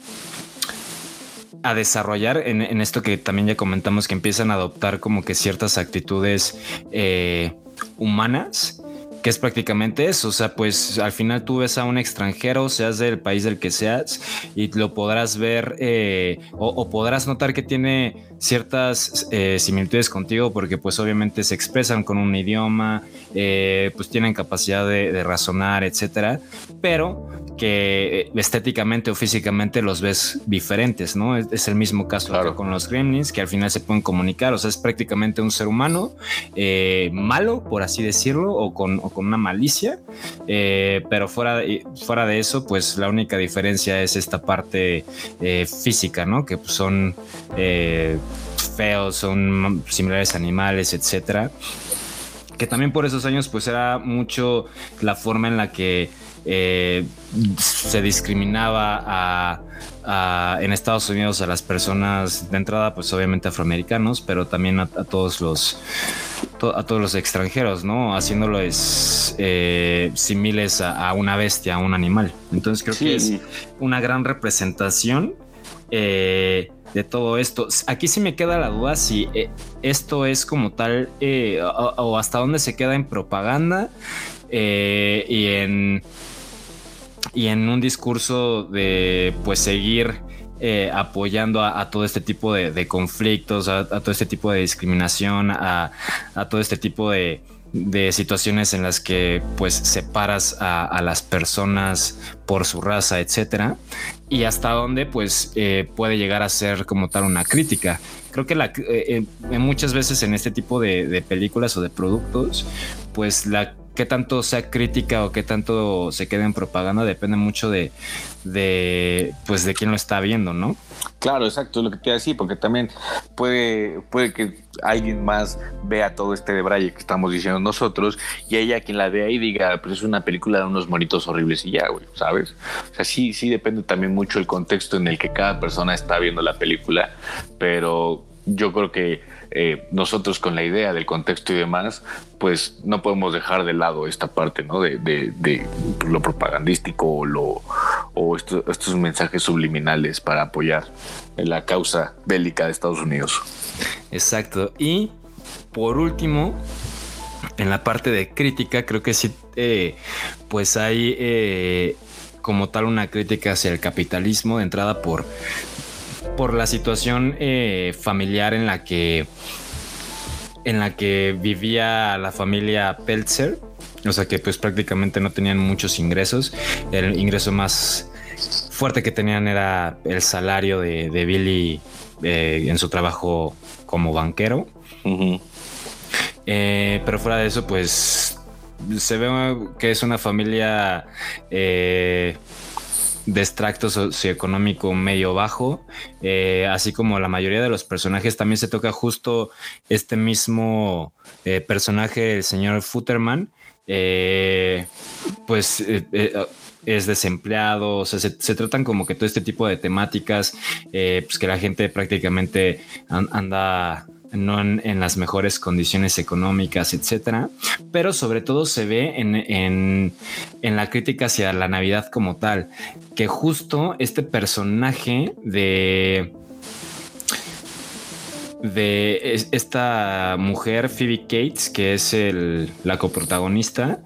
a desarrollar en, en esto que también ya comentamos que empiezan a adoptar como que ciertas actitudes eh, humanas que es prácticamente eso, o sea, pues al final tú ves a un extranjero, seas del país del que seas, y lo podrás ver eh, o, podrás notar que tiene ciertas eh, similitudes contigo porque pues obviamente se expresan con un idioma, eh, pues tienen capacidad de razonar, etcétera, pero que eh, estéticamente o físicamente los ves diferentes, ¿no? Es, es el mismo caso Claro. con los gremlins que al final se pueden comunicar, o sea, es prácticamente un ser humano eh, malo, por así decirlo, o con, o con una malicia, eh, pero fuera de, fuera de eso, pues la única diferencia es esta parte eh, física, ¿no? Que pues, son feos, son similares a animales, etcétera. Que también por esos años, pues era mucho la forma en la que eh, se discriminaba a, a- en Estados Unidos a las personas de entrada, pues obviamente afroamericanos, pero también a, a todos los to- a todos los extranjeros, ¿no? Haciéndoles eh, similes a, una bestia, a un animal. Entonces creo que es una gran representación eh, de todo esto. Aquí sí me queda la duda si eh, esto es como tal eh, o, o hasta dónde se queda en propaganda eh, y en y en un discurso de pues seguir eh, apoyando a, todo este tipo de, conflictos, a, todo este tipo de discriminación, a, todo este tipo de, situaciones en las que pues separas a, las personas por su raza, etcétera, y hasta dónde pues eh, puede llegar a ser como tal una crítica. Creo que la, eh, muchas veces en este tipo de, de películas o de productos, pues la qué tanto sea crítica o qué tanto se quede en propaganda depende mucho de, de pues de quién lo está viendo, ¿no? Claro, exacto, es lo que te iba a decir, porque también puede, puede que alguien más vea todo este de Braille que estamos diciendo nosotros y ella quien la vea y diga, pues es una película de unos monitos horribles y ya, güey, ¿sabes? O sea, sí, sí depende también mucho el contexto en el que cada persona está viendo la película, pero yo creo que eh, nosotros con la idea del contexto y demás, pues no podemos dejar de lado esta parte, ¿no? De, lo propagandístico o, lo, o esto- estos mensajes subliminales para apoyar la causa bélica de Estados Unidos. Exacto. Y por último, en la parte de crítica, creo que sí, eh, pues hay eh, como tal una crítica hacia el capitalismo de entrada por, por la situación eh, familiar en la que en la que vivía la familia Peltzer, o sea que pues prácticamente no tenían muchos ingresos. El ingreso más fuerte que tenían era el salario de, de Billy eh, en su trabajo como banquero. Eh, pero fuera de eso, pues se ve que es una familia eh, de extracto socioeconómico medio bajo, eh, así como la mayoría de los personajes. También se toca justo este mismo eh, personaje, el señor Futterman, eh, pues eh, es desempleado, o sea, se, se tratan como que todo este tipo de temáticas, pues que la gente prácticamente an- anda no en, las mejores condiciones económicas, etcétera, pero sobre todo se ve en, en, en la crítica hacia la Navidad como tal, que justo este personaje de de es- esta mujer Phoebe Cates que es el, la coprotagonista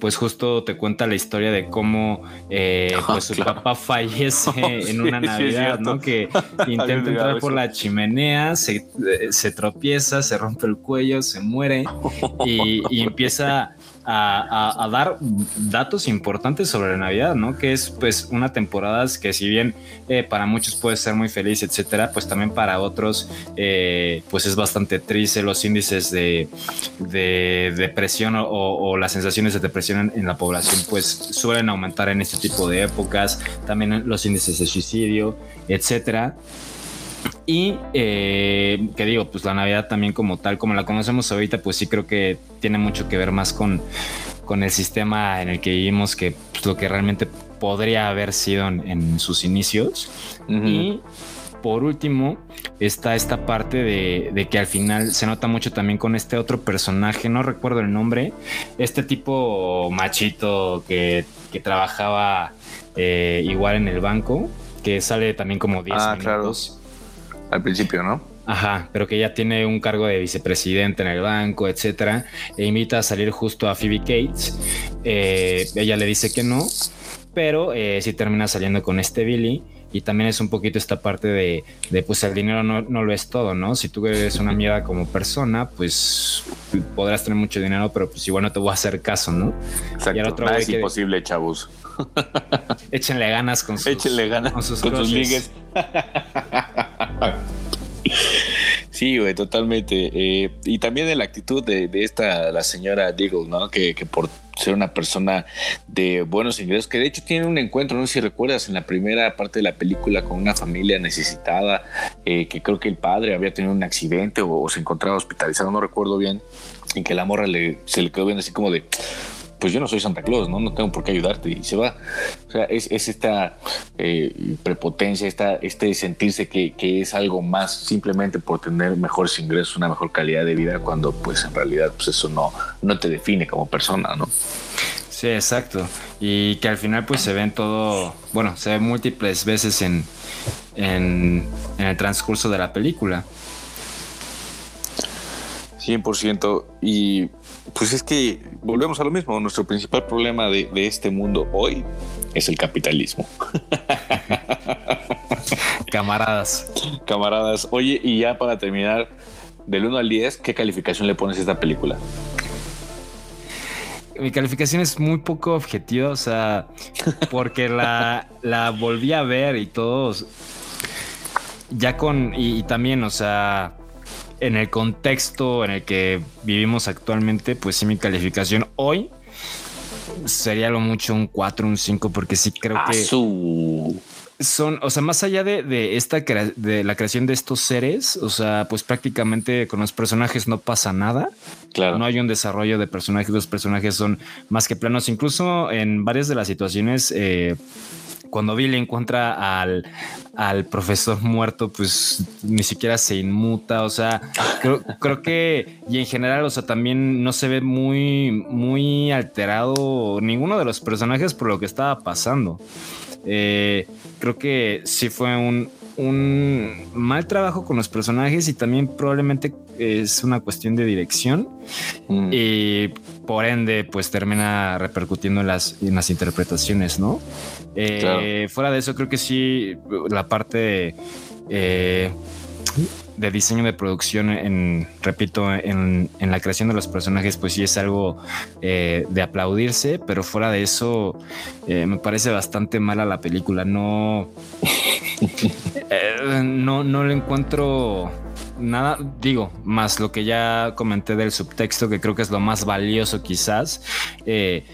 pues justo te cuenta la historia de cómo eh, pues su claro. papá fallece Oh, en una sí, Navidad. ¿no? Que intenta entrar por la chimenea, se, eh, se tropieza, se rompe el cuello, se muere y, y empieza a, dar datos importantes sobre Navidad, ¿no? Que es pues una temporada que si bien eh, para muchos puede ser muy feliz, etcétera, pues también para otros eh, pues es bastante triste los índices de, de depresión o, o las sensaciones de depresión en, en la población pues suelen aumentar en este tipo de épocas, también los índices de suicidio, etcétera. Y eh, que digo, pues la Navidad también como tal, como la conocemos ahorita, pues sí creo que tiene mucho que ver más con, con el sistema en el que vivimos que pues, lo que realmente podría haber sido en, en sus inicios. Y por último, está esta parte de, de que al final se nota mucho también con este otro personaje, no recuerdo el nombre, este tipo machito que, que trabajaba eh, igual en el banco, que sale también como 10 Ah, claro. Al principio, ¿no? Ajá, pero que ya tiene un cargo de vicepresidente en el banco, etcétera, e invita a salir justo a Phoebe Cates. Eh, ella le dice que no, pero eh, sí termina saliendo con este Billy. Y también es un poquito esta parte de, de, pues el dinero no, no lo es todo, ¿no? Si tú eres una mierda como persona, pues podrás tener mucho dinero, pero pues igual no te voy a hacer caso, ¿no? Exacto. Y al otro Nada es que- imposible, chavos. Échenle ganas con sus, Échenle ganas con sus, con sus crushes. ligues. Sí, güey, totalmente. Eh, y también de la actitud de, esta, la señora Deagle, ¿no? Que, por ser una persona de buenos ingresos, que de hecho tiene un encuentro, no sé si recuerdas, en la primera parte de la película con una familia necesitada, eh, que creo que el padre había tenido un accidente o, se encontraba hospitalizado, no recuerdo bien, y que la morra se le quedó viendo así como de, pues yo no soy Santa Claus, ¿no? No tengo por qué ayudarte y se va. O sea, es, es esta eh, prepotencia, esta, este sentirse que, que es algo más simplemente por tener mejores ingresos, una mejor calidad de vida, cuando pues en realidad pues eso no, no te define como persona, ¿no? Sí, exacto. Y que al final pues se ven todo, bueno, se ve múltiples veces en, en, en el transcurso de la película. 100%. Y pues es que volvemos a lo mismo. Nuestro principal problema de, de este mundo hoy es el capitalismo. Camaradas. Camaradas, oye, y ya para terminar, del 1 al 10, ¿qué calificación le pones a esta película? Mi calificación es muy poco objetiva, o sea, porque la, la volví a ver y todos, ya con, y, y también, o sea, en el contexto en el que vivimos actualmente, pues sí, mi calificación hoy sería lo mucho un 4, un 5, porque sí creo que son, o sea, más allá de, de esta de la creación de estos seres, o sea, pues prácticamente con los personajes no pasa nada. Claro. No hay un desarrollo de personajes, los personajes son más que planos. Incluso en varias de las situaciones, eh, cuando Billy encuentra al, al profesor muerto, pues ni siquiera se inmuta. O sea, creo, creo que, y en general, o sea, también no se ve muy, muy alterado ninguno de los personajes por lo que estaba pasando. Eh, creo que sí fue un, un mal trabajo con los personajes y también probablemente es una cuestión de dirección Mm. y por ende pues termina repercutiendo en las, en las interpretaciones, ¿no? Eh, Claro. Fuera de eso creo que sí la parte eh, de diseño de producción en, repito, en, en la creación de los personajes pues sí es algo eh, de aplaudirse, pero fuera de eso eh, me parece bastante mala la película, no... Eh, no, no le encuentro nada, digo, más lo que ya comenté del subtexto, que creo que es lo más valioso quizás. Eh,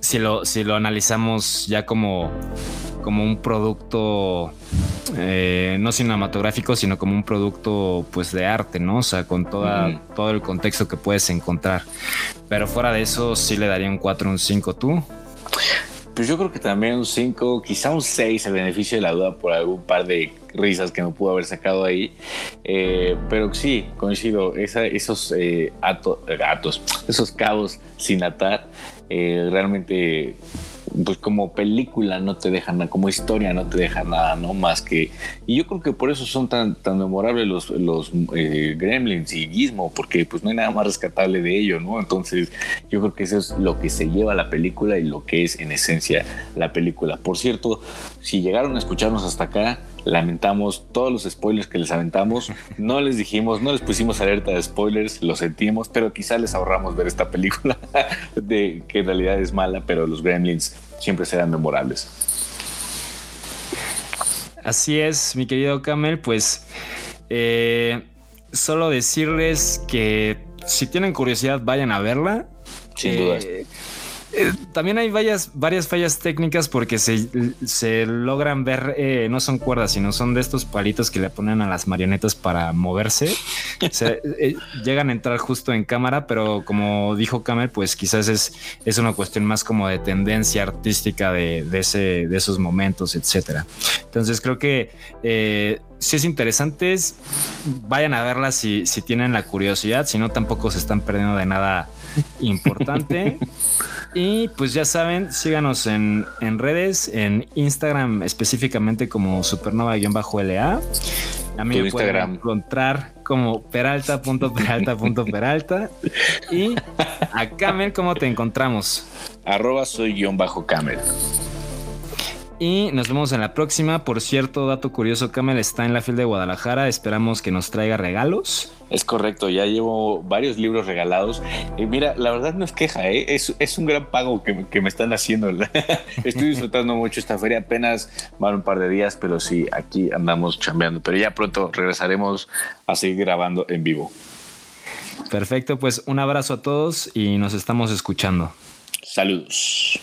si, lo, si lo analizamos ya como, como un producto eh, no cinematográfico, sino como un producto pues de arte, ¿no? O sea, con toda, todo el contexto que puedes encontrar. Pero fuera de eso, sí le daría un 4, un 5 tú. Pues yo creo que también un 5, quizá un 6, el beneficio de la duda por algún par de risas que me pudo haber sacado ahí. Eh, pero sí, coincido, esa- esos eh, ato- gatos, esos cabos sin atar, eh, realmente, pues como película no te dejan nada, como historia no te deja nada, ¿no? Más que... Y yo creo que por eso son tan, tan memorables los, los eh, Gremlins y Gizmo, porque pues no hay nada más rescatable de ello, ¿no? Entonces yo creo que eso es lo que se lleva la película y lo que es en esencia la película. Por cierto, si llegaron a escucharnos hasta acá, lamentamos todos los spoilers que les aventamos. No les dijimos, no les pusimos alerta de spoilers, lo sentimos, pero quizá les ahorramos ver esta película de que en realidad es mala, pero los Gremlins siempre serán memorables. Así es, mi querido Camel, pues eh, solo decirles que si tienen curiosidad vayan a verla. Sin duda. Eh, también hay varias, varias fallas técnicas porque se, se logran ver, eh, no son cuerdas, sino son de estos palitos que le ponen a las marionetas para moverse. Se, eh, llegan a entrar justo en cámara, pero como dijo Kamel, pues quizás es, es una cuestión más como de tendencia artística de, de, ese, de esos momentos, etcétera. Entonces creo que eh, si es interesante, vayan a verla si, si tienen la curiosidad, si no tampoco se están perdiendo de nada importante. Y pues ya saben, síganos en, en redes, en Instagram específicamente como supernova-la. A mí me pueden Instagram. encontrar como peralta.peralta.peralta. Y a Camel, ¿cómo te encontramos? Arroba soy guion bajo camel. Y nos vemos en la próxima. Por cierto, dato curioso, Camel está en la fila de Guadalajara. Esperamos que nos traiga regalos. Es correcto, ya llevo varios libros regalados. Y mira, la verdad no es queja, ¿eh? es, es un gran pago que, que me están haciendo. Estoy disfrutando mucho esta feria, apenas van un par de días, pero sí, aquí andamos chambeando. Pero ya pronto regresaremos a seguir grabando en vivo. Perfecto, pues un abrazo a todos y nos estamos escuchando. Saludos.